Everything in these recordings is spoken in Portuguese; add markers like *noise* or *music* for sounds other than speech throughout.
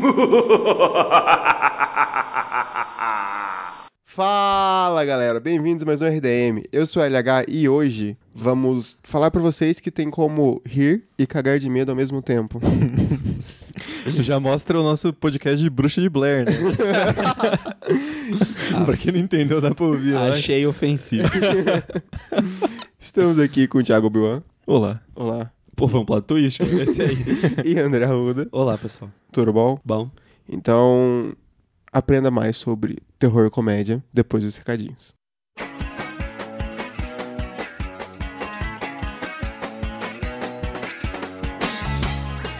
*laughs* Fala galera, bem-vindos a mais um RDM. Eu sou o LH e hoje vamos falar pra vocês que tem como rir e cagar de medo ao mesmo tempo. *laughs* Já mostra o nosso podcast de Bruxa de Blair, né? *laughs* pra quem não entendeu, dá pra ouvir. Achei ofensivo. Estamos aqui com o Thiago Bilan. Olá. Olá. Pô, foi um plot twist esse aí. *laughs* E André Arruda. Olá, pessoal. Tudo bom? Bom, Então, aprenda mais sobre terror e comédia depois dos recadinhos.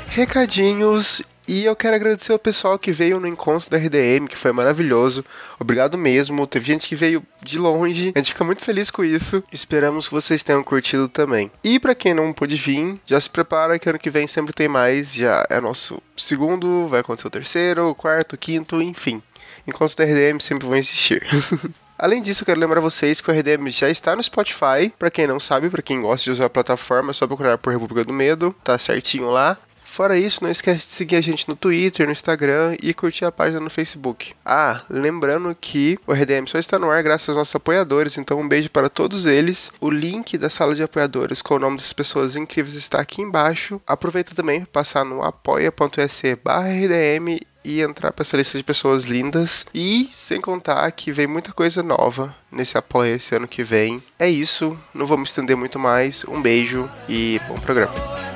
Recadinhos e eu quero agradecer ao pessoal que veio no encontro da RDM, que foi maravilhoso. Obrigado mesmo. Teve gente que veio de longe. A gente fica muito feliz com isso. Esperamos que vocês tenham curtido também. E pra quem não pôde vir, já se prepara que ano que vem sempre tem mais. Já é nosso segundo, vai acontecer o terceiro, o quarto, o quinto, enfim. Encontros da RDM sempre vão existir. *laughs* Além disso, eu quero lembrar vocês que o RDM já está no Spotify. Pra quem não sabe, pra quem gosta de usar a plataforma, é só procurar por República do Medo. Tá certinho lá. Fora isso, não esquece de seguir a gente no Twitter, no Instagram e curtir a página no Facebook. Ah, lembrando que o RDM só está no ar graças aos nossos apoiadores, então um beijo para todos eles. O link da sala de apoiadores com o nome das pessoas incríveis está aqui embaixo. Aproveita também para passar no apoia.se RDM e entrar para essa lista de pessoas lindas. E sem contar que vem muita coisa nova nesse apoio esse ano que vem. É isso, não me estender muito mais. Um beijo e bom programa.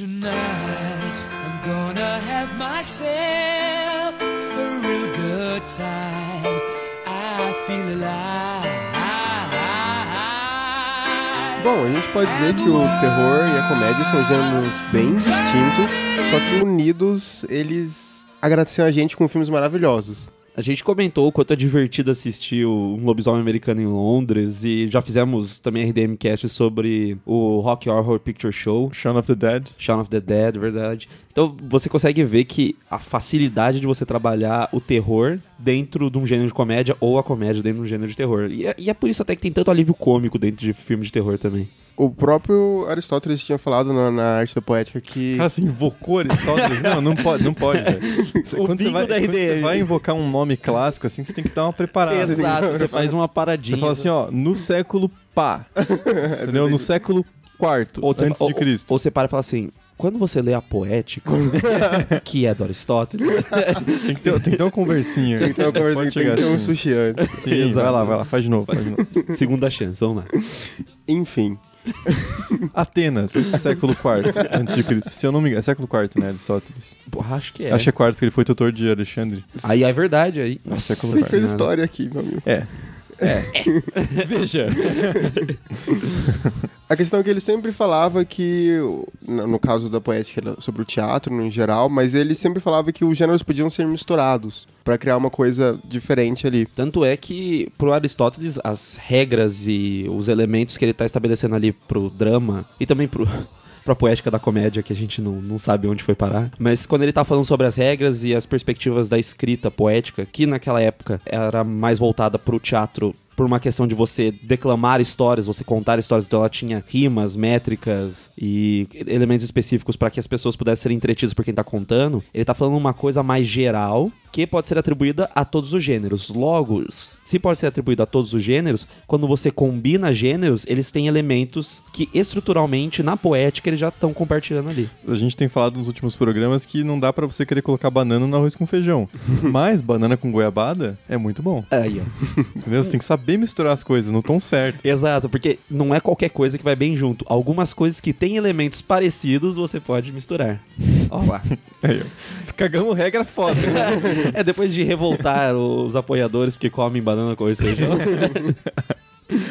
Tonight I'm gonna have myself a real good time. I feel alive. Bom, a gente pode dizer que o terror e a comédia são gêneros bem distintos, só que unidos eles agradecem a gente com filmes maravilhosos. A gente comentou o quanto é divertido assistir o um lobisomem americano em Londres e já fizemos também RDM Cast sobre o Rock Horror Picture Show. Shaun of the Dead. Shaun of the Dead, verdade. Então você consegue ver que a facilidade de você trabalhar o terror dentro de um gênero de comédia ou a comédia dentro de um gênero de terror. E é, e é por isso até que tem tanto alívio cômico dentro de filmes de terror também. O próprio Aristóteles tinha falado na, na arte da poética que Cara, você invocou Aristóteles? não, não pode, não pode, velho. *laughs* Você- O Quando, você vai, da quando você vai invocar um nome clássico, assim, você tem que dar uma preparada. Exato, você faz uma paradinha. Você fala assim, ó, no século pá. *laughs* entendeu? No século quarto, Ou antes ou- de Cristo. Ou você para e fala assim, quando você lê a poética, *laughs* que é do Aristóteles, Tem que ter, tem que ter uma conversinha. tem que ter, uma conversa, Pode tem que chegar ter um assim. sushi antes. Sim, Exato. vai lá, vai lá, faz de novo, faz de novo. segunda chance, vamos lá. Enfim, Atenas, século IV *laughs* antes de Cristo. Se eu não me engano, é século IV, né, Aristóteles? Pô, acho que é. Acho que é quarto, porque ele foi tutor de Alexandre. Aí é verdade, aí. Nossa, século você fez história aqui, meu amigo. É. É. *laughs* Veja. A questão é que ele sempre falava que, no caso da poética, era sobre o teatro no geral, mas ele sempre falava que os gêneros podiam ser misturados pra criar uma coisa diferente ali. Tanto é que, pro Aristóteles, as regras e os elementos que ele tá estabelecendo ali pro drama, e também pro. Pra poética da comédia, que a gente não, não sabe onde foi parar. Mas quando ele tá falando sobre as regras e as perspectivas da escrita poética, que naquela época era mais voltada pro teatro por uma questão de você declamar histórias, você contar histórias, então ela tinha rimas, métricas e elementos específicos para que as pessoas pudessem ser entretidas por quem tá contando. Ele tá falando uma coisa mais geral que pode ser atribuída a todos os gêneros. Logo, se pode ser atribuído a todos os gêneros, quando você combina gêneros, eles têm elementos que estruturalmente na poética eles já estão compartilhando ali. A gente tem falado nos últimos programas que não dá pra você querer colocar banana no arroz com feijão. *laughs* Mas banana com goiabada é muito bom. Aí, ó. *laughs* Entendeu? Você tem que saber misturar as coisas no tom certo. Exato, porque não é qualquer coisa que vai bem junto. Algumas coisas que têm elementos parecidos você pode misturar. Ó lá. *laughs* Aí, ó. Cagamos regra foda. *laughs* É depois de revoltar os apoiadores porque comem banana com arroz e feijão.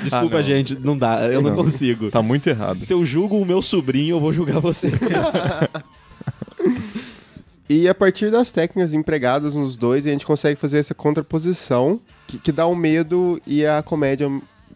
Desculpa, Ah, não. gente, não dá, eu não, Não. consigo. Tá muito errado. Se eu julgo o meu sobrinho, eu vou julgar você. *laughs* E a partir das técnicas empregadas nos dois, a gente consegue fazer essa contraposição que, que dá o medo e a comédia,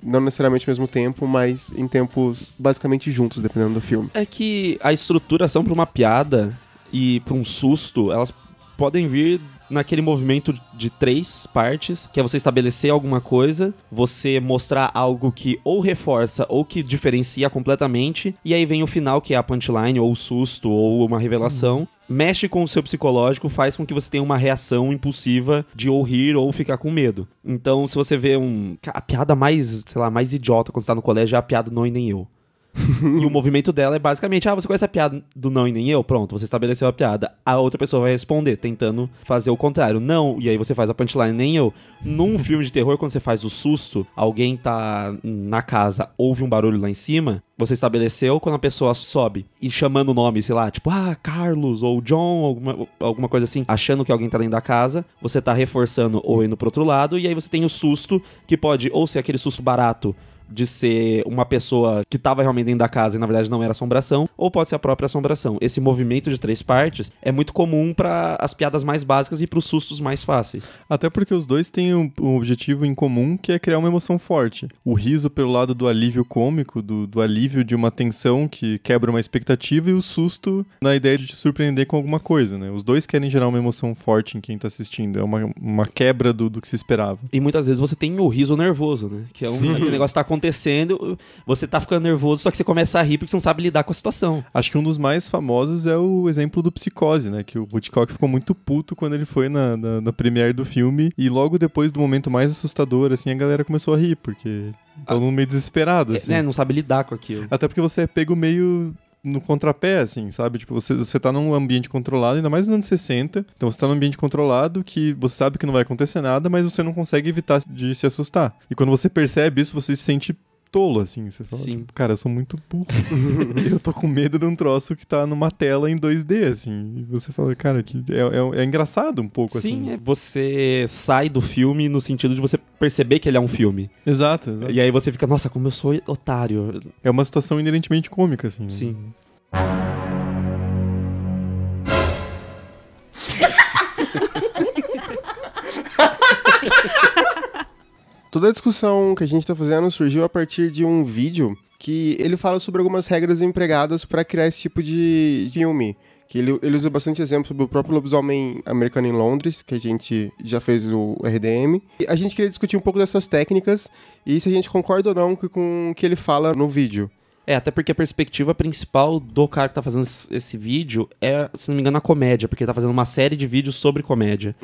não necessariamente ao mesmo tempo, mas em tempos basicamente juntos, dependendo do filme. é que a estruturação pra uma piada e pra um susto, elas podem vir naquele movimento de três partes, que é você estabelecer alguma coisa, você mostrar algo que ou reforça ou que diferencia completamente, e aí vem o final, que é a punchline, ou o susto, ou uma revelação. Mexe com o seu psicológico, faz com que você tenha uma reação impulsiva de ou rir ou ficar com medo. Então, se você vê um. A piada mais, sei lá, mais idiota quando você tá no colégio é a piada não e nem eu. *laughs* e o movimento dela é basicamente: ah, você conhece a piada do não e nem eu? Pronto, você estabeleceu a piada. A outra pessoa vai responder, tentando fazer o contrário. Não, e aí você faz a punchline nem eu. Num filme de terror, quando você faz o susto, alguém tá na casa, ouve um barulho lá em cima, você estabeleceu quando a pessoa sobe e chamando o nome, sei lá, tipo, ah, Carlos ou John, alguma, alguma coisa assim, achando que alguém tá dentro da casa, você tá reforçando ou indo pro outro lado, e aí você tem o susto, que pode ou ser aquele susto barato de ser uma pessoa que estava realmente dentro da casa e na verdade não era assombração, ou pode ser a própria assombração. Esse movimento de três partes é muito comum para as piadas mais básicas e para os sustos mais fáceis. Até porque os dois têm um, um objetivo em comum que é criar uma emoção forte. O riso pelo lado do alívio cômico, do, do alívio de uma tensão que quebra uma expectativa, e o susto na ideia de te surpreender com alguma coisa, né? Os dois querem gerar uma emoção forte em quem tá assistindo. É uma, uma quebra do, do que se esperava. E muitas vezes você tem o riso nervoso, né? Que é um *laughs* negócio que tá acontecendo, você tá ficando nervoso, só que você começa a rir porque você não sabe lidar com a situação. Acho que um dos mais famosos é o exemplo do Psicose, né? Que o Hitchcock ficou muito puto quando ele foi na, na, na premiere do filme e logo depois do momento mais assustador, assim, a galera começou a rir, porque todo mundo meio desesperado, assim. É, não sabe lidar com aquilo. Até porque você é pego meio no contrapé, assim, sabe? Tipo, você, você tá num ambiente controlado, ainda mais nos anos 60. Então você tá num ambiente controlado que você sabe que não vai acontecer nada, mas você não consegue evitar de se assustar. E quando você percebe isso, você se sente tolo, assim. Você fala, Sim. tipo, cara, eu sou muito burro. *laughs* *laughs* eu tô com medo de um troço que tá numa tela em 2D, assim. E você fala, cara, que é, é, é engraçado um pouco, Sim, assim. é, você sai do filme no sentido de você perceber que ele é um filme. Exato, exato. E aí você fica, nossa, como eu sou otário. É uma situação inerentemente cômica, assim. né? *laughs* Toda a discussão que a gente tá fazendo surgiu a partir de um vídeo que ele fala sobre algumas regras empregadas para criar esse tipo de filme. Que ele, ele usa bastante exemplo sobre o próprio lobisomem americano em Londres, que a gente já fez o RDM. E a gente queria discutir um pouco dessas técnicas e se a gente concorda ou não com o que ele fala no vídeo. É, até porque a perspectiva principal do cara que tá fazendo esse- vídeo é, se não me engano, a comédia, porque ele tá fazendo uma série de vídeos sobre comédia.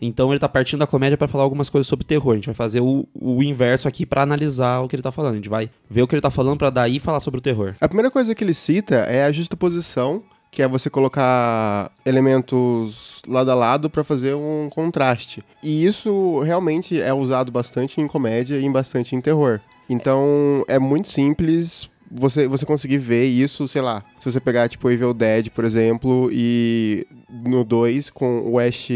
Então ele tá partindo da comédia pra falar algumas coisas sobre terror. A gente vai fazer o, o inverso aqui pra analisar o que ele tá falando. A gente vai ver o que ele tá falando pra daí falar sobre o terror. A primeira coisa que ele cita é a justaposição, que é você colocar elementos lado a lado para fazer um contraste. E isso realmente é usado bastante em comédia e bastante em terror. Então é muito simples você, você conseguir ver isso, sei lá, se você pegar tipo Evil Dead, por exemplo, e no 2 com o Ash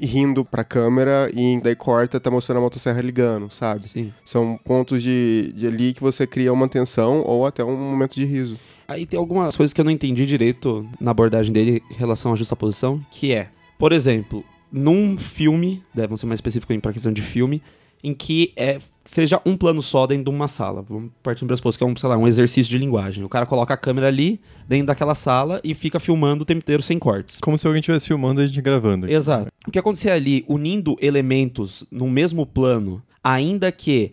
rindo pra câmera e daí corta, tá mostrando a motosserra ligando, sabe? Sim. São pontos de, de ali que você cria uma tensão ou até um momento de riso. Aí tem algumas coisas que eu não entendi direito na abordagem dele em relação à justaposição, que é, por exemplo, num filme, deve ser mais específico em pra questão de filme, em que é, seja um plano só dentro de uma sala. Vamos partir do pressuposto que é um, sei lá, um exercício de linguagem. O cara coloca a câmera ali, dentro daquela sala, e fica filmando o tempo inteiro sem cortes. Como se alguém estivesse filmando e a gente gravando. aqui. Exato. O que acontecer ali, unindo elementos no mesmo plano, ainda que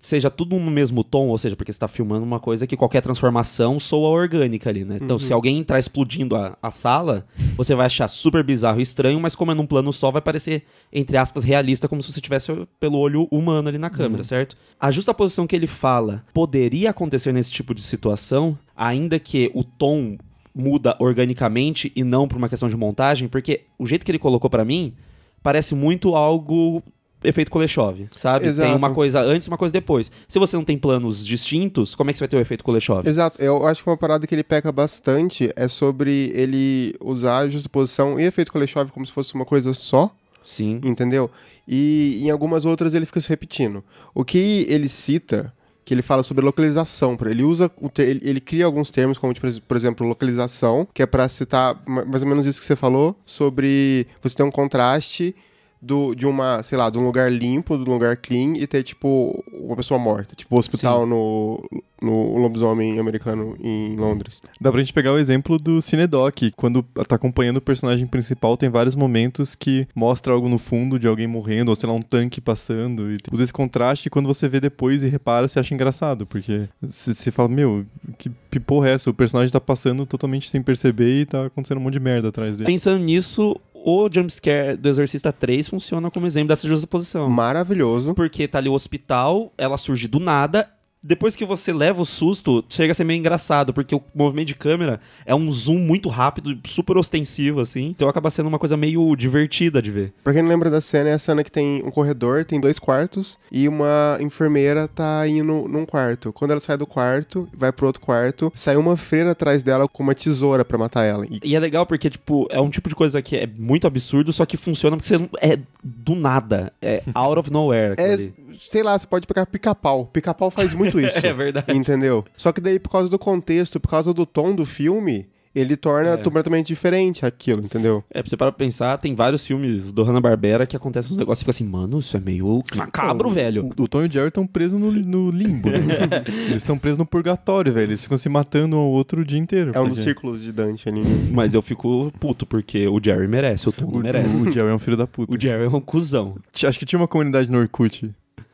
seja tudo no mesmo tom, ou seja, porque você está filmando uma coisa que qualquer transformação soa orgânica ali, né? Então, se alguém entrar explodindo a, a sala, você vai achar super bizarro e estranho, mas como é num plano só, vai parecer, entre aspas, realista, como se você tivesse pelo olho humano ali na câmera, certo? A justa posição que ele fala poderia acontecer nesse tipo de situação, ainda que o tom muda organicamente e não por uma questão de montagem, porque o jeito que ele colocou pra mim parece muito algo efeito Kuleshov, sabe? Exato. Tem uma coisa antes e uma coisa depois. Se você não tem planos distintos, como é que você vai ter o efeito Kuleshov? Exato, eu acho que uma parada que ele peca bastante é sobre ele usar a justaposição e efeito Kuleshov como se fosse uma coisa só, Sim. entendeu? E em algumas outras ele fica se repetindo. O que ele cita, que ele fala sobre localização, ele usa, ele, ele cria alguns termos, como tipo, por exemplo, localização, que é pra citar ma- mais ou menos isso que você falou, sobre você ter um contraste do, de uma, sei lá, de um lugar limpo, de um lugar clean e ter, tipo, uma pessoa morta. Tipo, o hospital no, no lobisomem americano em Londres. Dá pra gente pegar o exemplo do Cinedoc, quando tá acompanhando o personagem principal, tem vários momentos que mostra algo no fundo de alguém morrendo, ou sei lá, um tanque passando, e usa esse contraste e quando você vê depois e repara, você acha engraçado, porque você fala, meu, que, que porra é essa? O personagem tá passando totalmente sem perceber e tá acontecendo um monte de merda atrás dele. Pensando nisso, o jumpscare do Exorcista 3 funciona como exemplo dessa justaposição. Maravilhoso. Porque tá ali o hospital, ela surge do nada. Depois que você leva o susto, chega a ser meio engraçado, porque o movimento de câmera é um zoom muito rápido, super ostensivo, assim. Então acaba sendo uma coisa meio divertida de ver. Pra quem não lembra da cena, é a cena que tem um corredor, tem dois quartos, e uma enfermeira tá indo num quarto. Quando ela sai do quarto, vai pro outro quarto, sai uma freira atrás dela com uma tesoura pra matar ela. E E é legal porque, tipo, é um tipo de coisa que é muito absurdo, só que funciona porque você não- é do nada. É *laughs* out of nowhere. é, ali. Sei lá, você pode pegar pica-pau. Pica-pau faz muito *laughs* isso. É verdade. Entendeu? Só que daí, por causa do contexto, por causa do tom do filme, ele torna É. completamente diferente aquilo, entendeu? É, pra você parar pra pensar, tem vários filmes do Hanna-Barbera que acontecem uns negócios e fica assim, mano, isso é meio macabro, velho. O, o Tom e o Jerry estão presos no, no limbo. né? *laughs* Eles estão presos no purgatório, velho. Eles ficam se matando um ao outro o dia inteiro. É um dos porque círculos de Dante ali. *laughs* Mas eu fico puto, porque o Jerry merece, o Tom O, merece. o Jerry é um filho da puta. O Jerry é um cuzão. Acho que tinha uma comunidade no Orkut.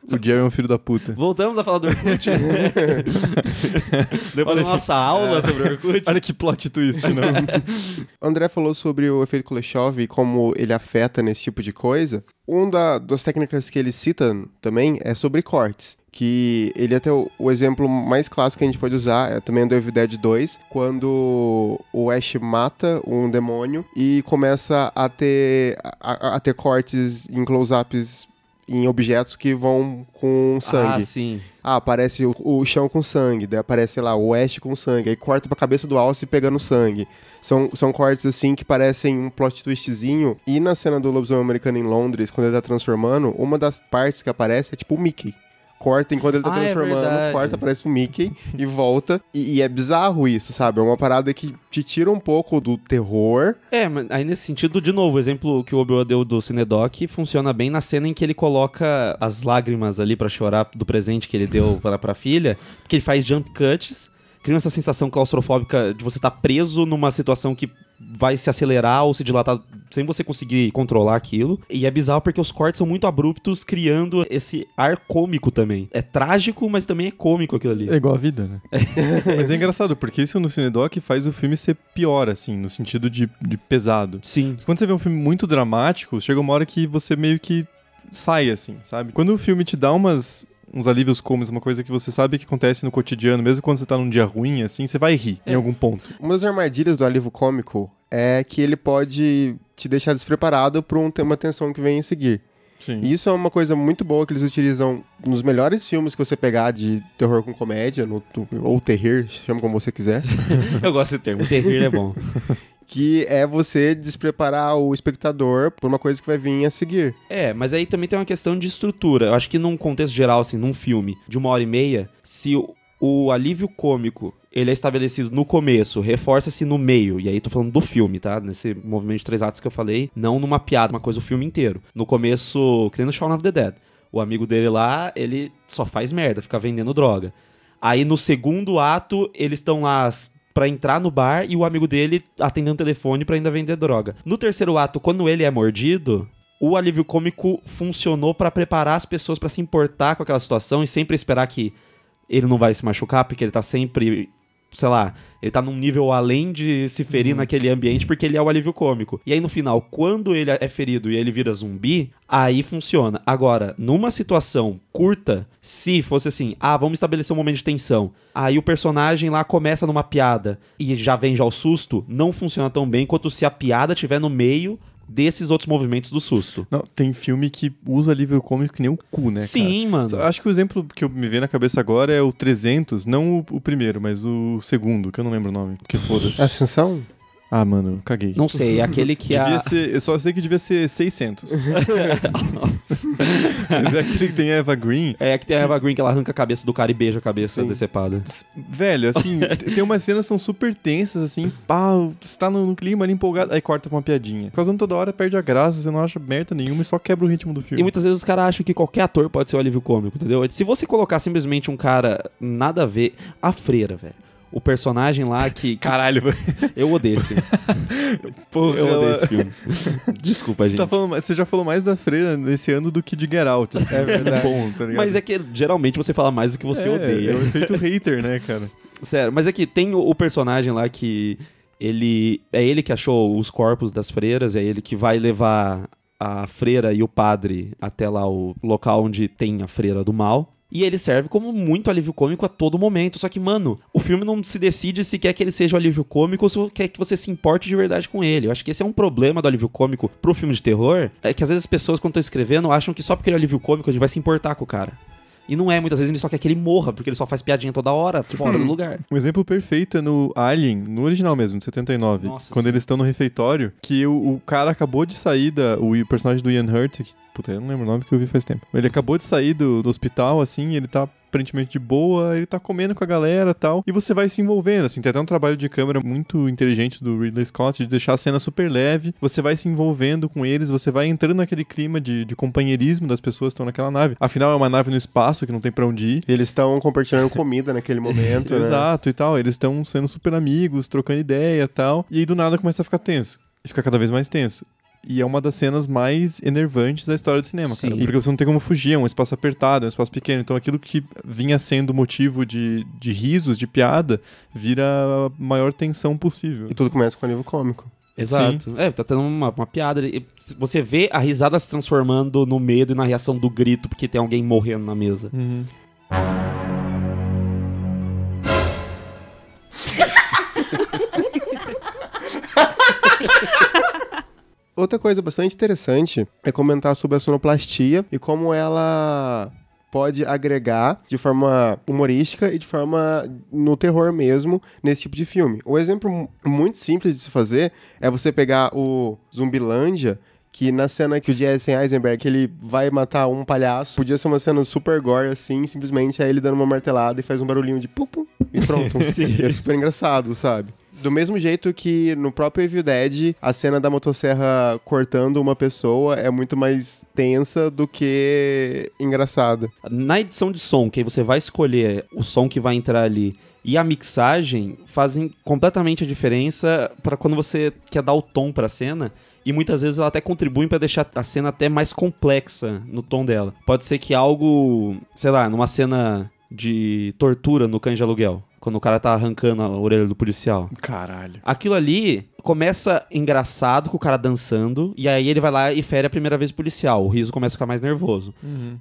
O Jerry é um filho da puta. Voltamos a falar do Orkut. *laughs* Depois da nossa aula sobre o Orkut. Olha que plot twist, não? O *laughs* André falou sobre o efeito Kuleshov e como ele afeta nesse tipo de coisa. Uma da- das técnicas que ele cita também é sobre cortes. Que ele até o, o exemplo mais clássico que a gente pode usar é também do Evil Dead 2, quando o Ash mata um demônio e começa a ter, a, a ter cortes em close-ups em objetos que vão com sangue. Ah, sim. Ah, aparece o, o chão com sangue, daí aparece, sei lá, o oeste com sangue, aí corta pra cabeça do Alce pegando sangue. São, são cortes assim que parecem um plot twistzinho. E na cena do lobisomem americano em Londres, quando ele tá transformando, uma das partes que aparece é tipo o Mickey. Corta enquanto ele tá Ah, é transformando, verdade. corta, aparece o Mickey e volta. E, e é bizarro isso, sabe? É uma parada que te tira um pouco do terror. É, mas aí nesse sentido, de novo, o exemplo que o Obi-Wan deu do Cinedoc funciona bem na cena em que ele coloca as lágrimas ali pra chorar do presente que ele deu pra, pra filha, porque ele faz jump cuts, cria essa sensação claustrofóbica de você estar preso numa situação que vai se acelerar ou se dilatar sem você conseguir controlar aquilo. E é bizarro porque os cortes são muito abruptos, criando esse ar cômico também. É trágico, mas também é cômico aquilo ali. É igual a vida, né? *laughs* Mas é engraçado, porque isso no Cinedoc faz o filme ser pior, assim, no sentido de, de pesado. Sim. Quando você vê um filme muito dramático, chega uma hora que você meio que sai, assim, sabe? Quando o filme te dá umas uns alívios cômicos, uma coisa que você sabe que acontece no cotidiano, mesmo quando você tá num dia ruim, assim, você vai rir em algum ponto. Uma das armadilhas do alívio cômico é que ele pode te deixar despreparado pra um, uma tensão que vem a seguir. Sim. E isso é uma coisa muito boa que eles utilizam nos melhores filmes que você pegar de terror com comédia, no, ou terror, chama como você quiser, *laughs* Eu gosto desse termo. Terrir é bom. *laughs* que é você despreparar o espectador por uma coisa que vai vir a seguir. É, mas aí também tem uma questão de estrutura. Eu acho que num contexto geral, assim, num filme de uma hora e meia, se o, o alívio cômico ele é estabelecido no começo, reforça-se no meio, e aí tô falando do filme, tá? Nesse movimento de três atos que eu falei, não numa piada, uma coisa o filme inteiro. No começo, que nem no Shaun of the Dead. O amigo dele lá, ele só faz merda, fica vendendo droga. Aí no segundo ato, eles estão lá pra entrar no bar e o amigo dele atendendo o telefone pra ainda vender droga. No terceiro ato, quando ele é mordido, o alívio cômico funcionou pra preparar as pessoas pra se importar com aquela situação e sempre esperar que ele não vai se machucar, porque ele tá sempre, sei lá, ele tá num nível além de se ferir naquele ambiente, porque ele é o alívio cômico. E aí no final, quando ele é ferido e ele vira zumbi, aí funciona. Agora, numa situação curta, se fosse assim, ah, vamos estabelecer um momento de tensão, aí o personagem lá começa numa piada e já vem já o susto, não funciona tão bem quanto se a piada estiver no meio desses outros movimentos do susto. Não, tem filme que usa alívio cômico que nem o cu, né, cara? Sim, mano. Eu Acho que o exemplo que eu me vem na cabeça agora é o 300, não o, o primeiro, mas o segundo, que eu não lembro o nome, que foda-se. Ascensão? Ah, mano, caguei. Não sei, é aquele que Devia a... ser, eu só sei que devia ser 600. *laughs* *laughs* Mas é aquele que tem Eva Green. É que tem a Eva Green que ela arranca a cabeça do cara e beija a cabeça Sim. decepada. Velho, assim, *laughs* tem umas cenas que são super tensas, assim, pá, você tá no, no clima ali empolgado, aí corta pra uma piadinha. Causando toda hora, perde a graça, você não acha merda nenhuma e só quebra o ritmo do filme. E muitas vezes os caras acham que qualquer ator pode ser o alívio cômico, entendeu? Se você colocar simplesmente um cara nada a ver, a freira, velho. O personagem lá que. *laughs* Caralho. Eu odeio esse filme. *laughs* Porra, Eu odeio esse filme. Desculpa, Você, gente. tá falando, você já falou mais da freira nesse ano do que de Get Out. É *laughs* verdade. bom, tá? Mas é que geralmente você fala mais do que você é, odeia. É o efeito hater, né, cara? Sério, mas é que tem o, o personagem lá que ele. É ele que achou os corpos das freiras, é ele que vai levar a freira e o padre até lá o local onde tem a freira do mal. E ele serve como muito alívio cômico a todo momento. Só que, mano, o filme não se decide se quer que ele seja o alívio cômico ou se quer que você se importe de verdade com ele. Eu acho que esse é um problema do alívio cômico pro filme de terror. É que às vezes as pessoas, quando estão escrevendo, acham que só porque ele é alívio cômico a gente vai se importar com o cara. E não é, muitas vezes ele só quer que ele morra, porque ele só faz piadinha toda hora, fora do lugar. Um exemplo perfeito é no Alien, no original mesmo, de 79. Nossa, quando sim. eles estão no refeitório, que o, o cara acabou de sair da. O personagem do Ian Hurt, que, puta, eu não lembro o nome que eu vi faz tempo. Ele acabou de sair do, do hospital, assim, ele tá aparentemente de boa, ele tá comendo com a galera e tal. E você vai se envolvendo, assim, tem até um trabalho de câmera muito inteligente do Ridley Scott de deixar a cena super leve. Você vai se envolvendo com eles, você vai entrando naquele clima de, de companheirismo das pessoas que estão naquela nave. Afinal, é uma nave no espaço que não tem pra onde ir. Eles estão compartilhando comida naquele momento, né? Exato e tal. Eles estão sendo super amigos, trocando ideia e tal. E aí do nada começa a ficar tenso. E fica cada vez mais tenso. E é uma das cenas mais enervantes da história do cinema, cara. Sim. Porque você não tem como fugir, é um espaço apertado, é um espaço pequeno. Então aquilo que vinha sendo motivo de, de risos, de piada, vira a maior tensão possível. E tudo começa com um livro cômico. Exato. É, tá tendo uma, uma piada. E Você vê a risada se transformando no medo e na reação do grito porque tem alguém morrendo na mesa. Uhum. *laughs* Outra coisa bastante interessante é comentar sobre a sonoplastia e como ela pode agregar de forma humorística e de forma no terror mesmo nesse tipo de filme. Um exemplo mu- muito simples de se fazer é você pegar o Zumbilândia que na cena que o Jesse Eisenberg ele vai matar um palhaço, podia ser uma cena super gore assim, simplesmente é ele dando uma martelada e faz um barulhinho de pupu e pronto. *laughs* É super engraçado, sabe? Do mesmo jeito que no próprio Evil Dead, a cena da motosserra cortando uma pessoa é muito mais tensa do que engraçada. Na edição de som, que aí você vai escolher o som que vai entrar ali e a mixagem fazem completamente a diferença para quando você quer dar o tom pra cena. E muitas vezes ela até contribuem pra deixar a cena até mais complexa no tom dela. Pode ser que algo, sei lá, numa cena de tortura no cães de aluguel, quando o cara tá arrancando a orelha do policial. Caralho. Aquilo ali começa engraçado com o cara dançando, e aí ele vai lá e fere a primeira vez o policial. O riso começa a ficar mais nervoso.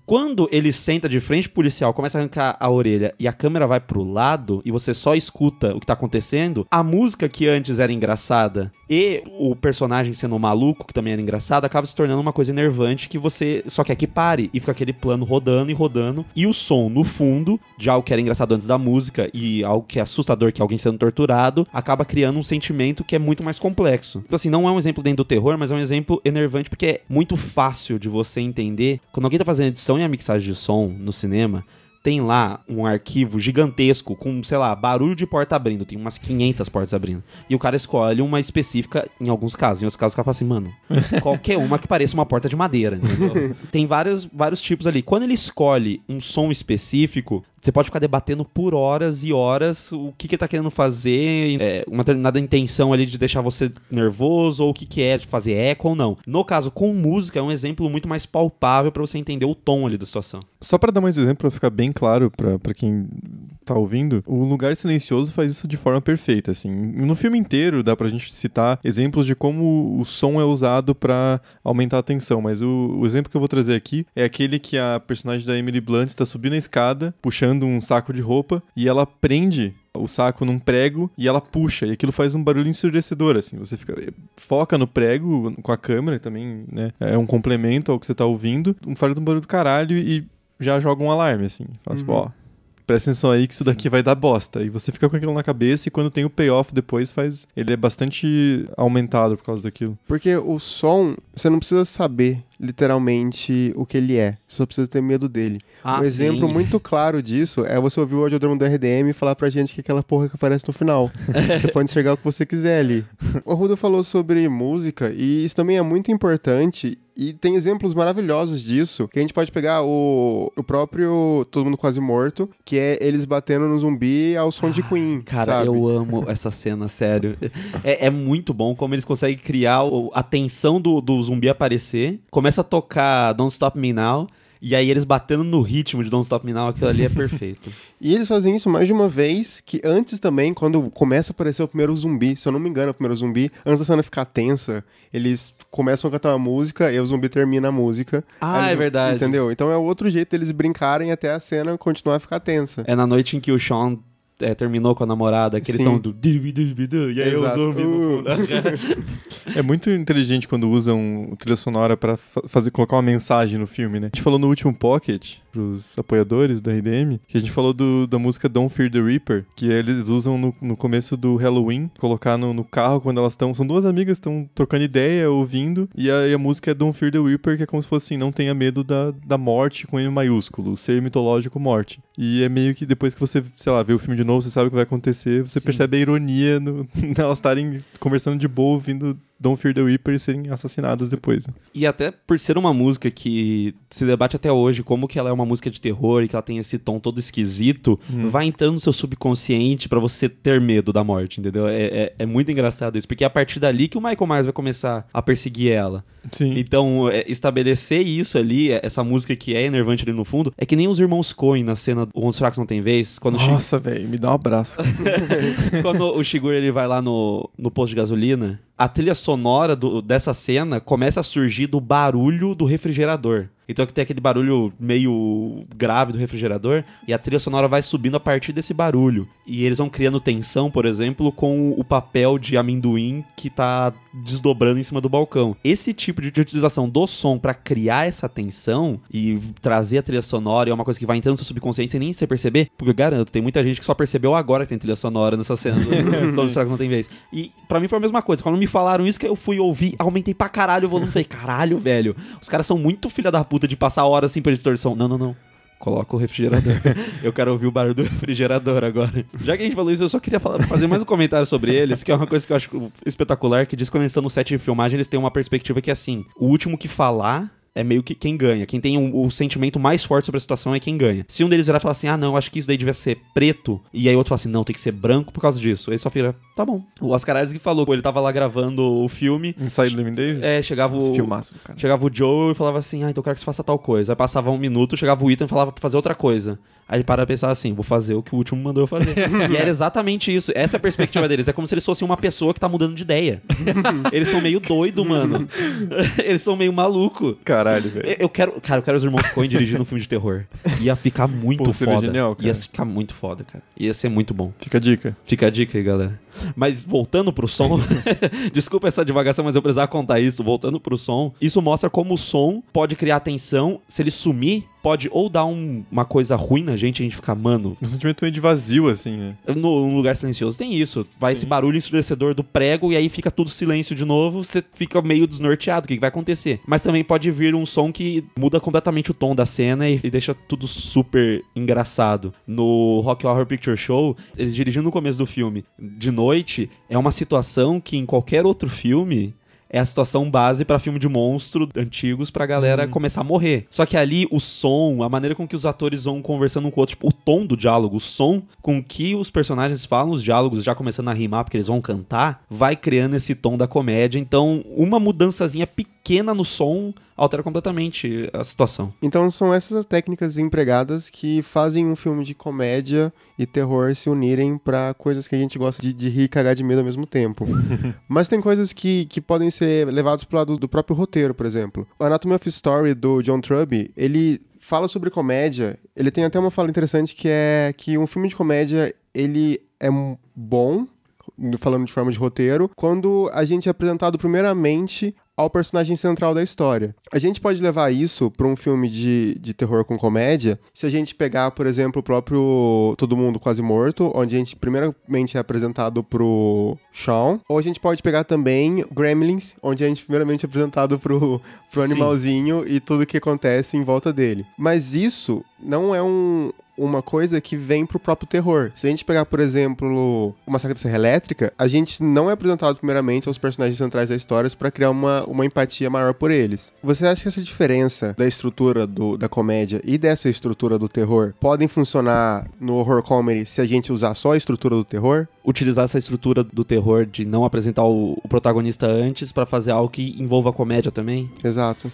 Quando ele senta de frente pro policial, começa a arrancar a orelha e a câmera vai pro lado e você só escuta o que tá acontecendo, a música que antes era engraçada e o personagem sendo maluco, que também era engraçado, acaba se tornando uma coisa enervante que você só quer que pare e fica aquele plano rodando e rodando e o som no fundo de algo que era engraçado antes da música e algo que é assustador, que é alguém sendo torturado, acaba criando um sentimento que é muito mais complexo. Então, assim, não é um exemplo dentro do terror, mas é um exemplo enervante porque é muito fácil de você entender. Quando alguém tá fazendo edição e a mixagem de som no cinema, tem lá um arquivo gigantesco com, sei lá, barulho de porta abrindo. Tem umas 500 portas abrindo. E o cara escolhe uma específica em alguns casos. Em outros casos, o cara fala assim, mano, *laughs* qualquer uma que pareça uma porta de madeira. entendeu? *laughs* tem vários, vários tipos ali. Quando ele escolhe um som específico, você pode ficar debatendo por horas e horas o que, que ele tá querendo fazer, é, uma determinada intenção ali de deixar você nervoso, ou o que, que é, de fazer eco ou não. No caso, com música, é um exemplo muito mais palpável pra você entender o tom ali da situação. Só pra dar mais exemplo, pra ficar bem claro pra quem tá ouvindo, o Lugar Silencioso faz isso de forma perfeita, assim. No filme inteiro dá pra gente citar exemplos de como o som é usado pra aumentar a tensão, mas o, o exemplo que eu vou trazer aqui é aquele que a personagem da Emily Blunt está subindo a escada, puxando um saco de roupa, e ela prende o saco num prego e ela puxa, e aquilo faz um barulho ensurdecedor, assim. Você fica foca no prego com a câmera também, né? É um complemento ao que você tá ouvindo, um faz um barulho do caralho e já joga um alarme, assim. Fala assim, Uhum. ó, presta atenção aí que isso daqui vai dar bosta. E você fica com aquilo na cabeça e quando tem o payoff depois faz. Ele é bastante aumentado por causa daquilo. Porque o som, você não precisa saber literalmente o que ele é. Você só precisa ter medo dele. Ah, um exemplo sim. muito claro disso é você ouvir o audiodrama do RDM e falar pra gente que é aquela porra que aparece no final. *laughs* você pode enxergar o que você quiser ali. O Arruda falou sobre música e isso também é muito importante e tem exemplos maravilhosos disso, que a gente pode pegar o, o próprio Todo Mundo Quase Morto, que é eles batendo no zumbi ao som de Queen, Cara, sabe? eu amo essa cena, sério. É, é muito bom como eles conseguem criar o- a tensão do, do zumbi aparecer. Começa a tocar Don't Stop Me Now. E aí eles batendo no ritmo de Don't Stop Me Now, aquilo ali é perfeito. *laughs* E eles fazem isso mais de uma vez, que antes também, quando começa a aparecer o primeiro zumbi, se eu não me engano, é o primeiro zumbi, antes da cena ficar tensa, eles começam a cantar uma música e o zumbi termina a música. Ah, eles- é verdade. Entendeu? Então é outro jeito deles brincarem até a cena continuar a ficar tensa. É na noite em que o Sean é, terminou com a namorada, que eles Sim. estão do... E aí o Exato. zumbi... no Uh. *laughs* É muito inteligente quando usam trilha sonora pra fa- fazer colocar uma mensagem no filme, né? A gente falou no último Pocket pros apoiadores do RDM, que a gente falou do- da música Don't Fear the Reaper, que eles usam no, no começo do Halloween, colocar no, no carro quando elas estão, são duas amigas estão trocando ideia, ouvindo, e a, e a música é Don't Fear the Reaper, que é como se fosse assim, não tenha medo da, da morte com M maiúsculo, ser mitológico morte. E é meio que depois que você, sei lá, vê o filme de novo, você sabe o que vai acontecer, você Sim. percebe a ironia no, *laughs* nelas estarem conversando de boa, ouvindo Don't Fear the Reaper serem assassinadas depois. né? E até por ser uma música que se debate até hoje, como que ela é uma música de terror e que ela tem esse tom todo esquisito, vai entrando no seu subconsciente pra você ter medo da morte, entendeu? É, é, é muito engraçado isso, porque é a partir dali que o Michael Myers vai começar a perseguir ela. Sim. Então, é, estabelecer isso ali, é, essa música que é enervante ali no fundo, é que nem os irmãos Coen na cena Onde os Fracos Não Tem Vez, quando Nossa, velho, me dá um abraço. *laughs* quando o Shigur ele vai lá no, no posto de gasolina, a trilha sonora do- dessa cena começa a surgir do barulho do refrigerador. Então que tem aquele barulho meio grave do refrigerador e a trilha sonora vai subindo a partir desse barulho. E eles vão criando tensão, por exemplo, com o papel de amendoim que tá desdobrando em cima do balcão. Esse tipo de, utilização do som pra criar essa tensão e trazer a trilha sonora é uma coisa que vai entrando no seu subconsciente sem nem você perceber, porque eu garanto, tem muita gente que só percebeu agora que tem trilha sonora nessa cena do Som dos Fracos Não Tem Vez. E pra mim foi a mesma coisa. Quando me falaram isso, que eu fui ouvir, aumentei pra caralho o volume. Falei, caralho, velho. Os caras são muito filha da puta de passar horas assim pro editor de som. Não, não, não. Coloca o refrigerador. *laughs* eu quero ouvir o barulho do refrigerador agora. Já que a gente falou isso, eu só queria falar- fazer mais um comentário sobre eles, que é uma coisa que eu acho espetacular, que diz que quando eles estão no set de filmagem, eles têm uma perspectiva que é assim, o último que falar é meio que quem ganha. Quem tem um- o sentimento mais forte sobre a situação é quem ganha. Se um deles virar e falar assim, ah, não, acho que isso daí devia ser preto, e aí outro fala assim, não, tem que ser branco por causa disso. Aí só vira, tá bom. O Oscar Isaac falou, ele tava lá gravando o filme, Inside Living Davis? é, chegava o... filmaço, cara. Chegava o Joe e falava assim, ah, então eu quero que você faça tal coisa. Aí passava um minuto, chegava o Ethan e falava pra fazer outra coisa. Aí ele para pra pensar assim, vou fazer o que o último mandou eu fazer. *laughs* e era exatamente isso. Essa é a perspectiva deles. É como se eles fossem uma pessoa que tá mudando de ideia. *laughs* eles são meio doido, mano. *laughs* eles são meio maluco. Caralho, velho. Eu- quero, cara, eu quero os irmãos Coen dirigindo um filme de terror. Ia ficar muito Pô, foda. genial, cara. Ia ficar muito foda, cara. Ia ser muito bom. Fica a dica. Fica a dica aí, galera. Mas voltando pro som, *laughs* desculpa essa divagação, mas eu precisava contar isso. Voltando pro som, isso mostra como o som pode criar tensão. Se ele sumir, pode ou dar um- uma coisa ruim na gente, a gente ficar, mano, Um sentimento meio de vazio, assim, né? no, no lugar silencioso tem isso. Vai esse barulho ensurdecedor do prego e aí fica tudo silêncio de novo, você fica meio desnorteado, o que, que vai acontecer? Mas também pode vir um som que muda completamente o tom da cena e, e deixa tudo super engraçado. No Rock Horror Picture Show, eles dirigindo no começo do filme, de noite, é uma situação que em qualquer outro filme é a situação base pra filme de monstro antigos pra galera começar a morrer. Só que ali o som, a maneira com que os atores vão conversando um com o outro, tipo, o tom do diálogo, o som com que os personagens falam os diálogos, já começando a rimar porque eles vão cantar, vai criando esse tom da comédia. Então, uma mudançazinha pequena no som altera completamente a situação. Então são essas as técnicas empregadas que fazem um filme de comédia e terror se unirem pra coisas que a gente gosta de, de rir e cagar de medo ao mesmo tempo. *laughs* Mas tem coisas que, que podem ser levadas pro lado do próprio roteiro, por exemplo. O Anatomy of Story do John Truby, ele fala sobre comédia. Ele tem até uma fala interessante que é que um filme de comédia ele é bom falando de forma de roteiro, quando a gente é apresentado primeiramente ao personagem central da história. A gente pode levar isso para um filme de, de terror com comédia, se a gente pegar, por exemplo, o próprio Todo Mundo Quase Morto, onde a gente primeiramente é apresentado pro Sean, ou a gente pode pegar também Gremlins, onde a gente primeiramente é apresentado pro, pro animalzinho e tudo que acontece em volta dele. Mas isso não é um, uma coisa que vem pro próprio terror. Se a gente pegar, por exemplo, o Massacre da Serra Elétrica, a gente não é apresentado primeiramente aos personagens centrais da história para criar uma, uma empatia maior por eles. Você acha que essa diferença da estrutura do, da comédia e dessa estrutura do terror podem funcionar no horror comedy se a gente usar só a estrutura do terror? Utilizar essa estrutura do terror de não apresentar o, o protagonista antes pra fazer algo que envolva a comédia também. Exato.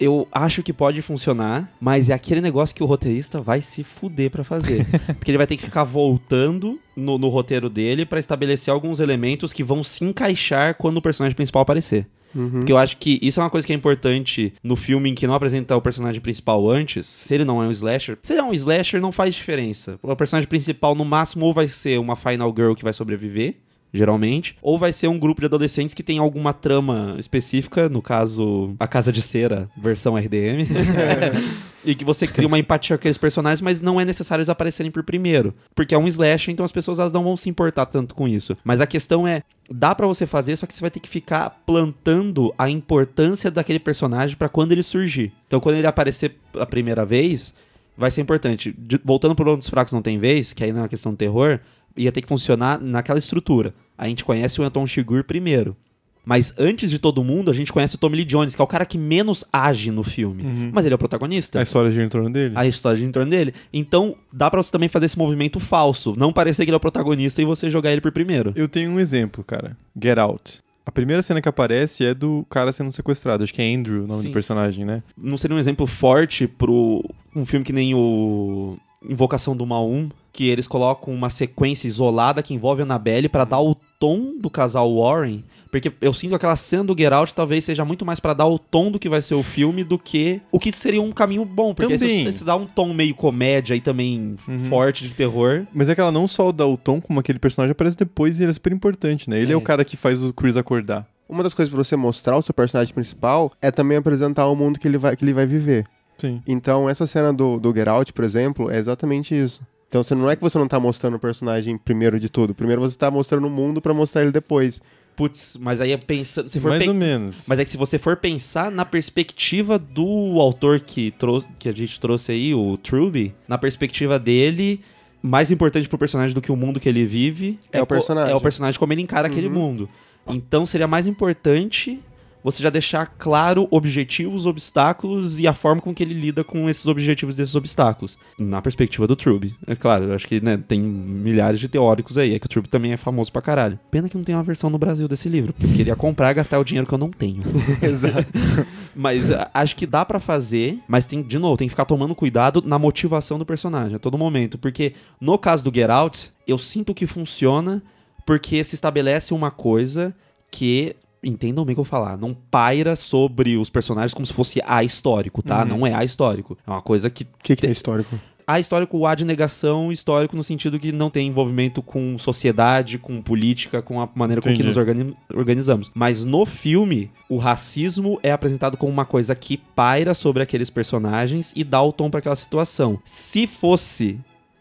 Eu acho que pode funcionar, mas é aquele negócio que o roteirista vai se fuder pra fazer. *laughs* Porque ele vai ter que ficar voltando no, no roteiro dele pra estabelecer alguns elementos que vão se encaixar quando o personagem principal aparecer. Porque eu acho que isso é uma coisa que é importante no filme em que não apresenta o personagem principal antes. Se ele não é um slasher, se ele é um slasher, não faz diferença. O personagem principal, no máximo, ou vai ser uma final girl que vai sobreviver. Geralmente, ou vai ser um grupo de adolescentes que tem alguma trama específica, no caso, a Casa de Cera, versão RDM, *laughs* *laughs* e que você cria uma empatia com aqueles personagens, mas não é necessário eles aparecerem por primeiro, porque é um slash, então as pessoas elas não vão se importar tanto com isso. Mas a questão é, dá pra você fazer, só que você vai ter que ficar plantando a importância daquele personagem pra quando ele surgir. Então, quando ele aparecer a primeira vez, vai ser importante. De- voltando pro Pontos Fracos Não Tem Vez, que aí não é uma questão de terror, ia ter que funcionar naquela estrutura. A gente conhece o Anton Chigurh primeiro. Mas antes de todo mundo, a gente conhece o Tommy Lee Jones, que é o cara que menos age no filme. Mas ele é o protagonista. A história gira em torno dele. A história gira em torno dele. Então, dá pra você também fazer esse movimento falso. Não parecer que ele é o protagonista e você jogar ele por primeiro. Eu tenho um exemplo, cara. Get Out. A primeira cena que aparece é do cara sendo sequestrado. Acho que é Andrew o nome Sim. do personagem, né? não seria um exemplo forte pro um filme que nem o Invocação do Mal 1, que eles colocam uma sequência isolada que envolve a Annabelle pra dar o tom do casal Warren, porque eu sinto que aquela cena do Get Out talvez seja muito mais pra dar o tom do que vai ser o filme do que o que seria um caminho bom, porque aí se, se dá um tom meio comédia e também forte de terror. Mas é que ela não só dá o tom, como aquele personagem aparece depois e ele é super importante, né? Ele é, É. o cara que faz o Chris acordar. Uma das coisas pra você mostrar o seu personagem principal é também apresentar o mundo que ele vai, que ele vai viver. Sim. Então, essa cena do, do Get Out, por exemplo, é exatamente isso. Então, você não é que você não tá mostrando o personagem primeiro de tudo. Primeiro você tá mostrando o mundo pra mostrar ele depois. Putz, mas aí é pensando, se for Mais ou menos. Mas é que se você for pensar na perspectiva do autor que, trouxe, que a gente trouxe aí, o Truby, na perspectiva dele, mais importante pro personagem do que o mundo que ele vive É o co- personagem. É o personagem como ele encara aquele mundo. Então seria mais importante você já deixar claro objetivos, obstáculos e a forma com que ele lida com esses objetivos desses obstáculos. Na perspectiva do Truby. É claro, eu acho que né, tem milhares de teóricos aí. É que o Truby também é famoso pra caralho. Pena que não tem uma versão no Brasil desse livro. Queria comprar e gastar o dinheiro que eu não tenho. *laughs* Exato. *laughs* Mas a- acho que dá pra fazer, mas tem, de novo, tem que ficar tomando cuidado na motivação do personagem a todo momento. Porque no caso do Get Out, eu sinto que funciona porque se estabelece uma coisa que. Entendam bem o que eu falar. Não paira sobre os personagens como se fosse a histórico, tá? Não é a histórico. É uma coisa que. O que, que é histórico? A histórico há de negação histórico no sentido que não tem envolvimento com sociedade, com política, com a maneira com que Entendi. nos organi- organizamos. Mas no filme, o racismo é apresentado como uma coisa que paira sobre aqueles personagens e dá o tom para aquela situação. Se fosse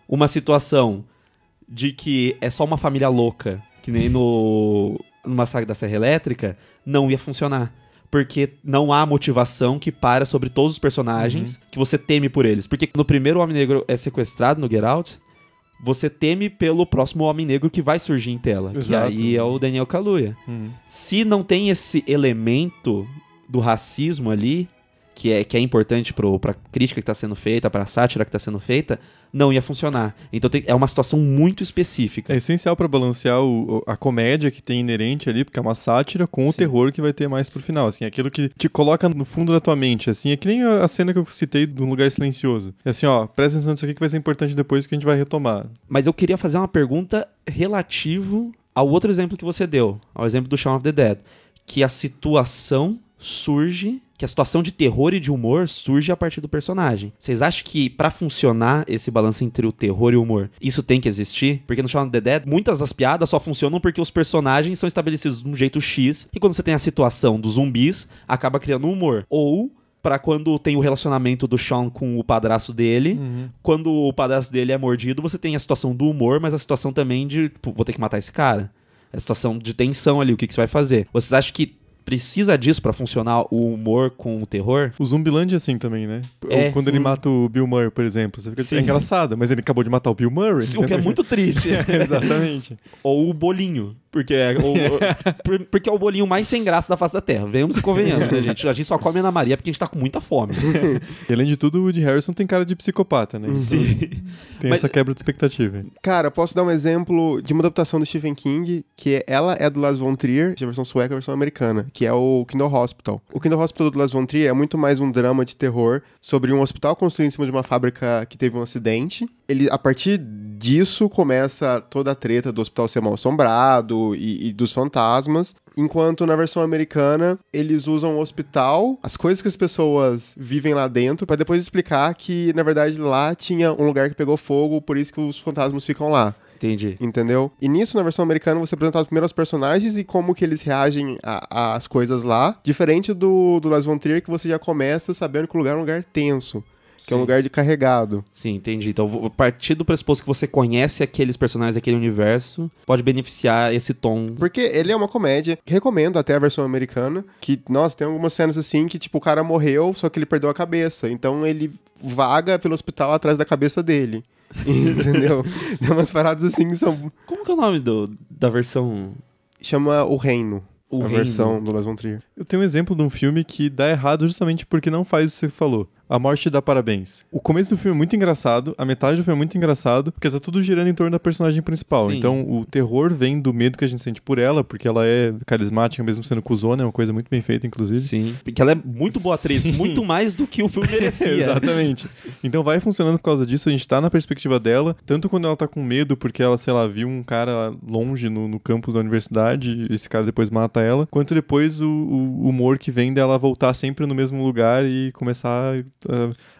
uma situação de que é só uma família louca, que nem no, no Massacre da Serra Elétrica, não ia funcionar. Porque não há motivação que para sobre todos os personagens que você teme por eles. Porque no primeiro Homem Negro é sequestrado no Get Out, você teme pelo próximo Homem Negro que vai surgir em tela. Exato. Que aí é o Daniel Kaluuya. Hum. Se não tem esse elemento do racismo ali, que é, que é importante pro, pra crítica que tá sendo feita, pra sátira que tá sendo feita, não ia funcionar. Então tem- é uma situação muito específica. É essencial pra balancear o- o- a comédia que tem inerente ali, porque é uma sátira, com o Sim. terror que vai ter mais pro final. Assim, aquilo que te coloca no fundo da tua mente. Assim, é que nem a a cena que eu citei do lugar silencioso. É assim, ó, presta atenção nisso aqui que vai ser importante depois que a gente vai retomar. Mas eu queria fazer uma pergunta relativo ao outro exemplo que você deu, ao exemplo do Shaun of the Dead, que a situação surge, que a situação de terror e de humor surge a partir do personagem. Vocês acham que pra funcionar esse balanço entre o terror e o humor, isso tem que existir? Porque no Shaun of the Dead, muitas das piadas só funcionam porque os personagens são estabelecidos de um jeito X, e quando você tem a situação dos zumbis, acaba criando um humor. Ou Pra quando tem o relacionamento do Sean com o padrasto dele. Quando o padrasto dele é mordido, você tem a situação do humor, mas a situação também de, tipo, vou ter que matar esse cara. A situação de tensão ali, o que, que você vai fazer. Vocês acham que precisa disso pra funcionar o humor com o terror? O Zumbiland é assim também, né? É, Ou quando sim. ele mata o Bill Murray, por exemplo. Você fica Sim. é engraçado, mas ele acabou de matar o Bill Murray. O que é muito triste. *laughs* Exatamente. Ou o bolinho. Porque é, o, por- porque é o bolinho mais sem graça da face da Terra. Venhamos e convenhamos, né, gente? A gente só come Ana Maria porque a gente tá com muita fome. *laughs* E além de tudo, o Woody Harrison tem cara de psicopata, né? Então, Tem Mas- essa quebra de expectativa. Cara, posso dar um exemplo de uma adaptação do Stephen King, que é, ela é do Lars von Trier, a versão sueca e a versão americana, que é o Kindle Hospital. O Kindle Hospital do Lars von Trier é muito mais um drama de terror sobre um hospital construído em cima de uma fábrica que teve um acidente. Ele, a partir disso, começa toda a treta do hospital ser mal assombrado e, e dos fantasmas. Enquanto na versão americana, eles usam o hospital, as coisas que as pessoas vivem lá dentro, pra depois explicar que, na verdade, lá tinha um lugar que pegou fogo, por isso que os fantasmas ficam lá. Entendi. Entendeu? E nisso, na versão americana, você apresenta primeiro os personagens e como que eles reagem às coisas lá. Diferente do, do Lars von Trier, que você já começa sabendo que o lugar é um lugar tenso. Que é um Sim. lugar de carregado. Sim, entendi. Então, a partir do pressuposto que você conhece aqueles personagens daquele universo, pode beneficiar esse tom. Porque ele é uma comédia. Recomendo até a versão americana. Que, nossa, tem algumas cenas assim que, tipo, o cara morreu, só que ele perdeu a cabeça. Então ele vaga pelo hospital atrás da cabeça dele. *laughs* Entendeu? Tem umas paradas assim que são. Como que é o nome do, da versão? Chama O Reino. O a Reino. versão do Lars von Trier. Eu tenho um exemplo de um filme que dá errado justamente porque não faz o que você falou. A Morte dá Parabéns. O começo do filme é muito engraçado, a metade do filme é muito engraçado, porque tá tudo girando em torno da personagem principal. Sim. Então o terror vem do medo que a gente sente por ela, porque ela é carismática mesmo sendo cuzona, é uma coisa muito bem feita, inclusive. Sim. Porque ela é muito boa atriz, Sim. muito mais do que o filme *laughs* merecia. Exatamente. Então vai funcionando por causa disso, a gente tá na perspectiva dela, tanto quando ela tá com medo, porque ela, sei lá, viu um cara longe no, no campus da universidade, e esse cara depois mata ela, quanto depois o, o humor que vem dela voltar sempre no mesmo lugar e começar a,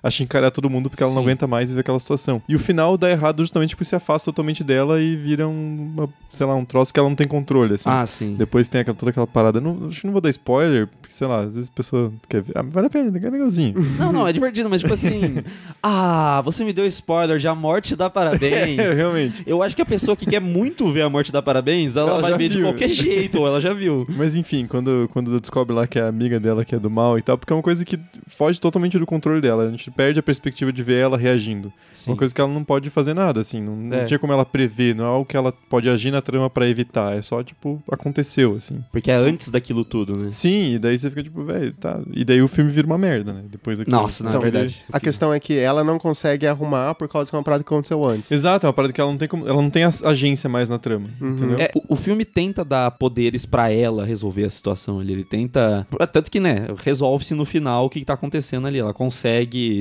a chincarar todo mundo porque ela não aguenta mais viver aquela situação. E o final dá errado justamente porque se afasta totalmente dela e vira um, uma, sei lá, um troço que ela não tem controle, assim. Ah, sim. Depois tem aquela, toda aquela parada. Não, acho que não vou dar spoiler, porque, sei lá, às vezes a pessoa quer ver. Ah, vale a pena, é legalzinho. *laughs* Não, não, é divertido, mas tipo assim. *laughs* ah, você me deu spoiler de A Morte dá Parabéns. *laughs* é, realmente. Eu acho que a pessoa que quer muito ver A Morte dá Parabéns, ela, Ela vai já ver de viu. qualquer jeito, ou ela já viu. Mas enfim, quando, quando descobre lá que é a amiga dela que é do mal e tal, porque é uma coisa que foge totalmente do controle dela. A gente perde a perspectiva de ver ela reagindo. Sim. Uma coisa que ela não pode fazer nada, assim. Não, não É. tinha como ela prever, não é algo que ela pode agir na trama pra evitar. É só, tipo, aconteceu, assim. Porque é antes daquilo tudo, né? Sim, e daí você fica tipo, velho, tá. E daí o filme vira uma merda, né? Depois daquilo. Nossa, não, é Então, verdade. A questão é que ela não consegue arrumar por causa que é uma parada que aconteceu antes. Exato, é uma parada que ela não tem como. Ela não tem as- agência mais na trama. Entendeu? É, o, o filme tenta dar poderes pra ela resolver a situação ali. Ele tenta. Tanto que, né, resolve-se no final o que, que tá acontecendo ali. Ela consegue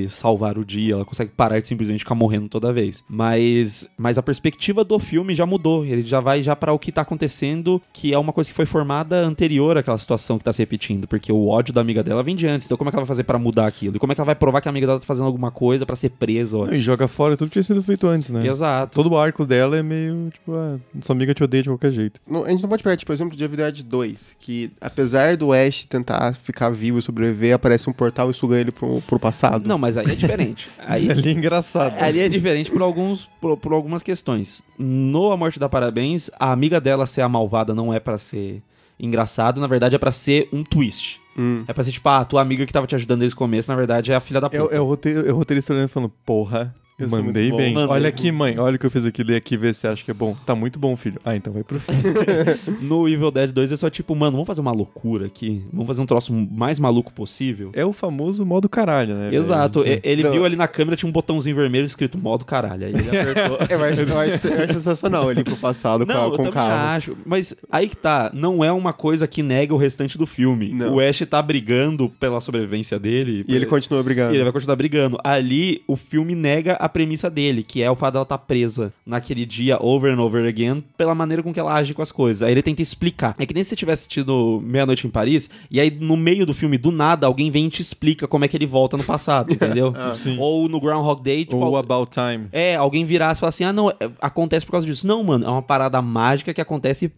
salvar o dia, ela consegue parar de simplesmente ficar morrendo toda vez. Mas, mas a perspectiva do filme já mudou. Ele já vai já para o que tá acontecendo, que é uma coisa que foi formada anterior àquela situação que tá se repetindo. Porque o ódio da amiga dela vem de antes. Então, como é que ela vai fazer pra mudar aquilo? E como é que ela vai provar que a amiga dela tá fazendo alguma coisa pra ser presa? ó? Não, e joga fora tudo que tinha sido feito antes, né? Exato. Todo o arco dela é meio, tipo, ah, sua amiga te odeia de qualquer jeito. Não, a gente não pode pegar, tipo, o exemplo de Evil Dead 2, que apesar do Ash tentar ficar vivo e sobreviver, aparece um portal e suga ele pro, pro passado. Não, mas aí é diferente. *laughs* Aí, Mas ali é engraçado. Ali é diferente por, alguns, por, por algumas questões. No A Morte dá Parabéns, a amiga dela ser a malvada não é pra ser engraçado, na verdade é pra ser um twist. Hum. É pra ser tipo, ah, a tua amiga que tava te ajudando desde o começo, na verdade é a filha da É, puta. o- é o roteiro, é o roteirista olhando e falando, porra, Eu mandei bem. Mandei. Olha aqui, mãe, olha o que eu fiz aqui, lê aqui, vê se você acha que é bom. Tá muito bom, filho. Ah, então vai pro fim. *laughs* No Evil Dead 2 é só tipo, mano, vamos fazer uma loucura aqui, vamos fazer um troço mais maluco possível. é o famoso modo caralho, né? Exato, e- ele Não. viu ali na câmera, tinha um botãozinho vermelho escrito modo caralho, aí ele apertou. *laughs* Eu acho, eu acho- eu acho sensacional ele ir pro passado com, Não, a- eu com o também carro. acho. Mas aí que tá, não é uma coisa que nega o restante do filme. Não. O Ash tá brigando pela sobrevivência dele. E ele continua brigando. E ele vai continuar brigando. Ali, o filme nega a a premissa dele, que é o fato dela estar presa naquele dia over and over again pela maneira com que ela age com as coisas. Aí ele tenta explicar. É que nem se você tivesse assistido Meia-Noite em Paris, e aí no meio do filme, do nada, alguém vem e te explica como é que ele volta no passado, *laughs* entendeu? Sim. Ou no Groundhog Day, tipo, Ou About Time. é, alguém virar e falar assim: ah, não, é- acontece por causa disso. Não, mano, é uma parada mágica que acontece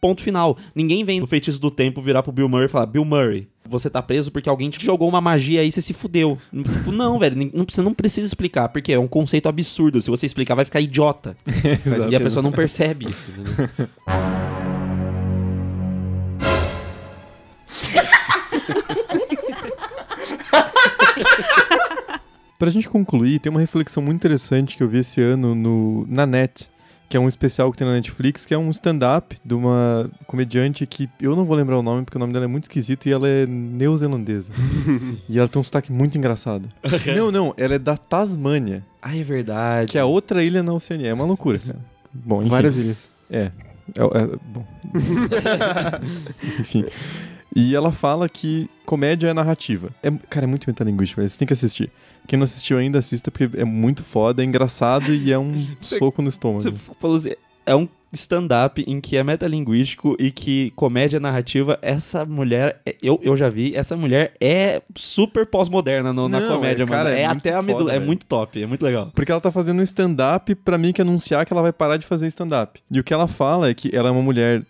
ponto final. Ninguém vem no feitiço do tempo virar pro Bill Murray e falar: Bill Murray, você tá preso porque alguém te jogou uma magia aí e você se fudeu. Tipo, não, velho, não, você não precisa explicar, porque é um conceito absurdo. Se você explicar, vai ficar idiota. *laughs* e a pessoa não percebe isso. Pra gente concluir, tem uma reflexão muito interessante que eu vi esse ano no, na net, que é um especial que tem na Netflix, que é um stand-up de uma comediante que eu não vou lembrar o nome, porque o nome dela é muito esquisito e ela é neozelandesa. *laughs* e ela tem um sotaque muito engraçado. não, não, ela é da Tasmânia, Ah, é verdade. que é outra ilha na Oceania. É uma loucura, cara. Bom, enfim. Várias ilhas. É. É, é- bom. *laughs* Enfim. E ela fala que comédia é narrativa. É, cara, é muito metalinguístico. Você tem que assistir. Quem não assistiu ainda, assista, porque é muito foda, é engraçado e é um *laughs* soco no estômago. Você falou assim, é um stand-up em que é metalinguístico e que comédia narrativa, essa mulher, é- eu, eu já vi, essa mulher é super pós-moderna no- na Não, comédia, é, cara, mano. é É, muito até a foda, é velho. muito top, é muito legal. Porque ela tá fazendo um stand-up pra mim que anunciar que ela vai parar de fazer stand-up. E o que ela fala é que ela é uma mulher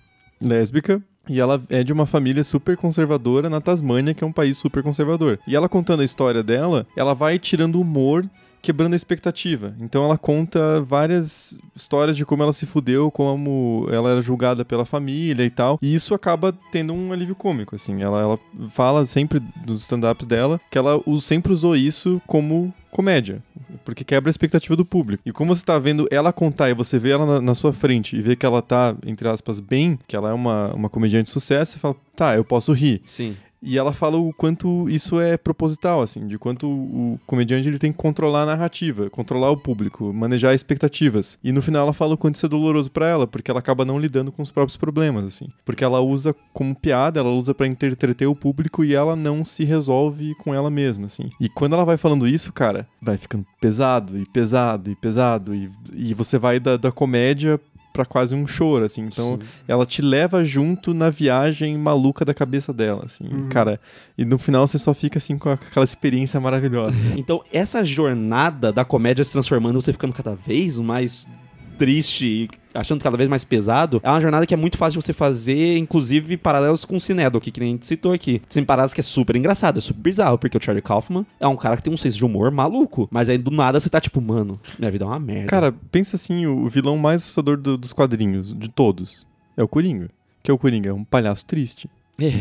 lésbica. E ela é de uma família super conservadora na Tasmânia, que é um país super conservador. E ela contando a história dela, ela vai tirando humor, quebrando a expectativa. Então ela conta várias histórias de como ela se fudeu, como ela era julgada pela família e tal. E isso acaba tendo um alívio cômico, assim. Ela, ela fala sempre dos stand-ups dela que ela sempre usou isso como comédia. Porque quebra a expectativa do público. E como você tá vendo ela contar e você vê ela na, na sua frente e vê que ela tá, entre aspas, bem, que ela é uma, uma comediante de sucesso, você fala, tá, eu posso rir. Sim. E ela fala o quanto isso é proposital, assim, de quanto o comediante ele tem que controlar a narrativa, controlar o público, manejar expectativas. E no final ela fala o quanto isso é doloroso pra ela, porque ela acaba não lidando com os próprios problemas, assim. Porque ela usa como piada, ela usa pra entreter o público e ela não se resolve com ela mesma, assim. E quando ela vai falando isso, cara, vai ficando pesado e pesado e pesado e, e você vai da, da comédia pra quase um choro, assim. Então, ela te leva junto na viagem maluca da cabeça dela, assim. Cara, e no final você só fica, assim, com aquela experiência maravilhosa. *laughs* Então, essa jornada da comédia se transformando, você ficando cada vez mais triste e achando cada vez mais pesado, é uma jornada que é muito fácil de você fazer, inclusive paralelos com o Cinedoc, que nem a gente citou aqui. Tem paradas que é super engraçado, é super bizarro, porque o Charlie Kaufman é um cara que tem um senso de humor maluco, mas aí do nada você tá tipo, mano, minha vida é uma merda. Cara, pensa assim, o vilão mais assustador do- dos quadrinhos, de todos, é o Coringa. Que é o Coringa? É um palhaço triste. É.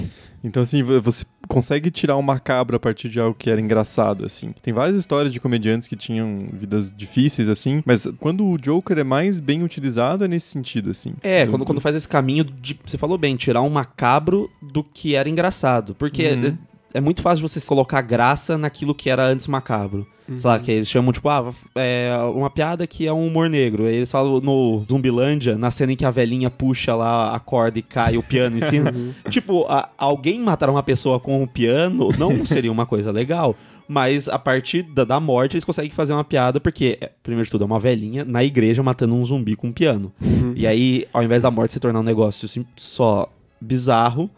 Então, assim, vo- você consegue tirar o macabro a partir de algo que era engraçado, assim. Tem várias histórias de comediantes que tinham vidas difíceis, assim, mas quando o Joker é mais bem utilizado, é nesse sentido, assim. É, Do- quando, quando faz esse caminho de. Você falou bem, tirar um macabro do que era engraçado. Porque Uhum. é, é muito fácil você colocar graça naquilo que era antes macabro. Sei lá, que eles chamam, tipo, ah, é uma piada que é um humor negro. Aí eles falam no Zumbilândia, na cena em que a velhinha puxa lá a corda e cai o piano em *laughs* cima. tipo, a- alguém matar uma pessoa com o piano não *laughs* seria uma coisa legal. Mas a partir da, da morte eles conseguem fazer uma piada, porque, é, primeiro de tudo, é uma velhinha na igreja matando um zumbi com um piano. E aí, ao invés da morte se tornar um negócio assim, só bizarro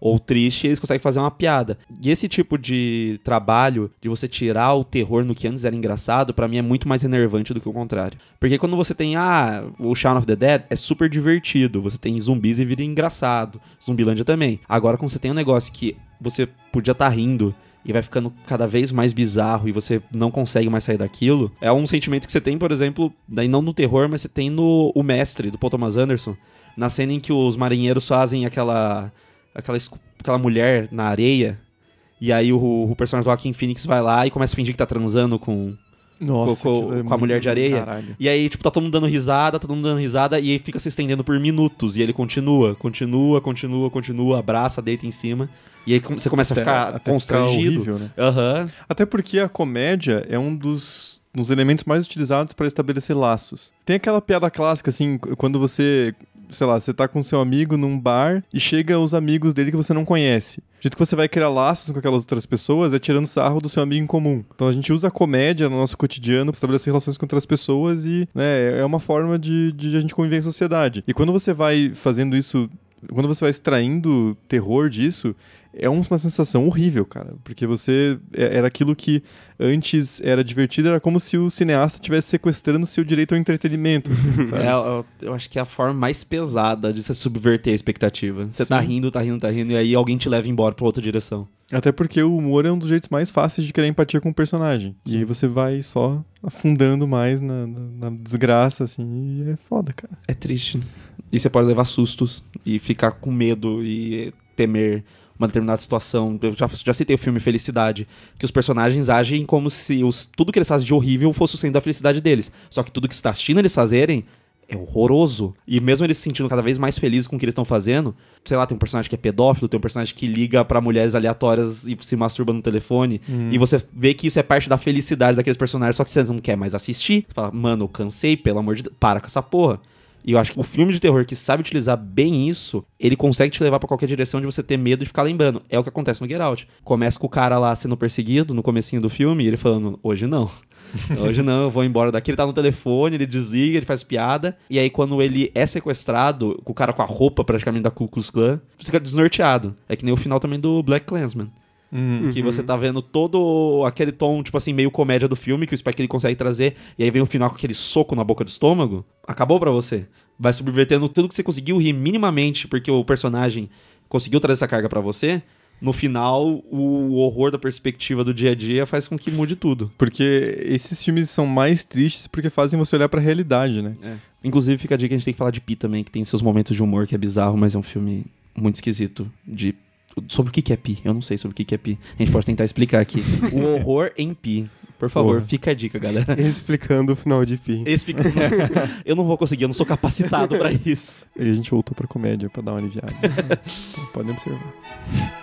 ou triste, eles conseguem fazer uma piada. E esse tipo de trabalho, de você tirar o terror no que antes era engraçado, pra mim é muito mais enervante do que o contrário. Porque quando você tem, ah, o Shaun of the Dead é super divertido, você tem zumbis e vira engraçado. Zumbilândia também. Agora, quando você tem um negócio que você podia estar rindo e vai ficando cada vez mais bizarro e você não consegue mais sair daquilo, é um sentimento que você tem, por exemplo, daí não no terror, mas você tem no O Mestre, do Paul Thomas Anderson, na cena em que os marinheiros fazem aquela aquela, aquela mulher na areia e aí o, o personagem do Joaquin Phoenix vai lá e começa a fingir que tá transando com, Nossa, com- aquilo é com a mulher de areia. Caralho. e aí, tipo, tá todo mundo dando risada, tá todo mundo dando risada, e aí fica se estendendo por minutos. E ele continua, continua, continua, continua, abraça, deita em cima. E aí com- você começa a Até- ficar até ficar constrangido. horrível, né? Aham. Até porque a comédia é um dos, dos elementos mais utilizados para estabelecer laços. Tem aquela piada clássica, assim, qu- quando você sei lá, você tá com seu amigo num bar e chega os amigos dele que você não conhece. O jeito que você vai criar laços com aquelas outras pessoas é tirando sarro do seu amigo em comum. Então a gente usa a comédia no nosso cotidiano para estabelecer relações com outras pessoas e né, é uma forma de, de a gente conviver em sociedade. E quando você vai fazendo isso, quando você vai extraindo terror disso, é uma sensação horrível, cara. Porque você. é- Era aquilo que antes era divertido, era como se o cineasta estivesse sequestrando seu direito ao entretenimento. Assim? *laughs* É, eu, eu acho que é a forma mais pesada de você subverter a expectativa. Você tá Sim. rindo, tá rindo, tá rindo, e aí alguém te leva embora pra outra direção. Até porque o humor é um dos jeitos mais fáceis de criar empatia com o personagem. E aí você vai só afundando mais na, na- na desgraça, assim, e é foda, cara. É triste. E você pode levar sustos e ficar com medo e temer uma determinada situação. Eu já, já citei o filme Felicidade, que os personagens agem como se os, tudo que eles fazem de horrível fosse o centro da felicidade deles. Só que tudo que você está assistindo eles fazerem é horroroso. E mesmo eles se sentindo cada vez mais felizes com o que eles estão fazendo, sei lá, tem um personagem que é pedófilo, tem um personagem que liga pra mulheres aleatórias e se masturba no telefone, e você vê que isso é parte da felicidade daqueles personagens, só que você não quer mais assistir. Você fala, mano, eu cansei, pelo amor de Deus, para com essa porra. E eu acho que o filme de terror que sabe utilizar bem isso, ele consegue te levar pra qualquer direção de você ter medo e ficar lembrando. É o que acontece no Get Out. Começa com o cara lá sendo perseguido no comecinho do filme e ele falando, hoje não. *laughs* Hoje não, eu vou embora daqui. Ele tá no telefone, ele desliga, ele faz piada. E aí, quando ele é sequestrado, com o cara com a roupa praticamente da Ku Klux Klan, você fica desnorteado. É que nem o final também do Black Clansman. Que você tá vendo todo aquele tom, tipo assim, meio comédia do filme, que o Spike ele consegue trazer, e aí vem o final com aquele soco na boca do estômago. Acabou pra você. Vai subvertendo tudo que você conseguiu rir minimamente, porque o personagem conseguiu trazer essa carga pra você. No final, o horror da perspectiva do dia a dia faz com que mude tudo. Porque esses filmes são mais tristes porque fazem você olhar pra realidade, né? Inclusive, fica a dica que a gente tem que falar de Pi também, que tem seus momentos de humor que é bizarro, mas é um filme muito esquisito de sobre o que que é Pi. Eu não sei sobre o que que é Pi. A gente pode tentar explicar aqui. *laughs* o horror em Pi. Por favor, Porra. fica a dica, galera. *laughs* Explicando o final de Pi. Esse fica... *laughs* eu não vou conseguir, eu não sou capacitado pra isso. E a gente voltou pra comédia pra dar uma aliviada. então, podem observar.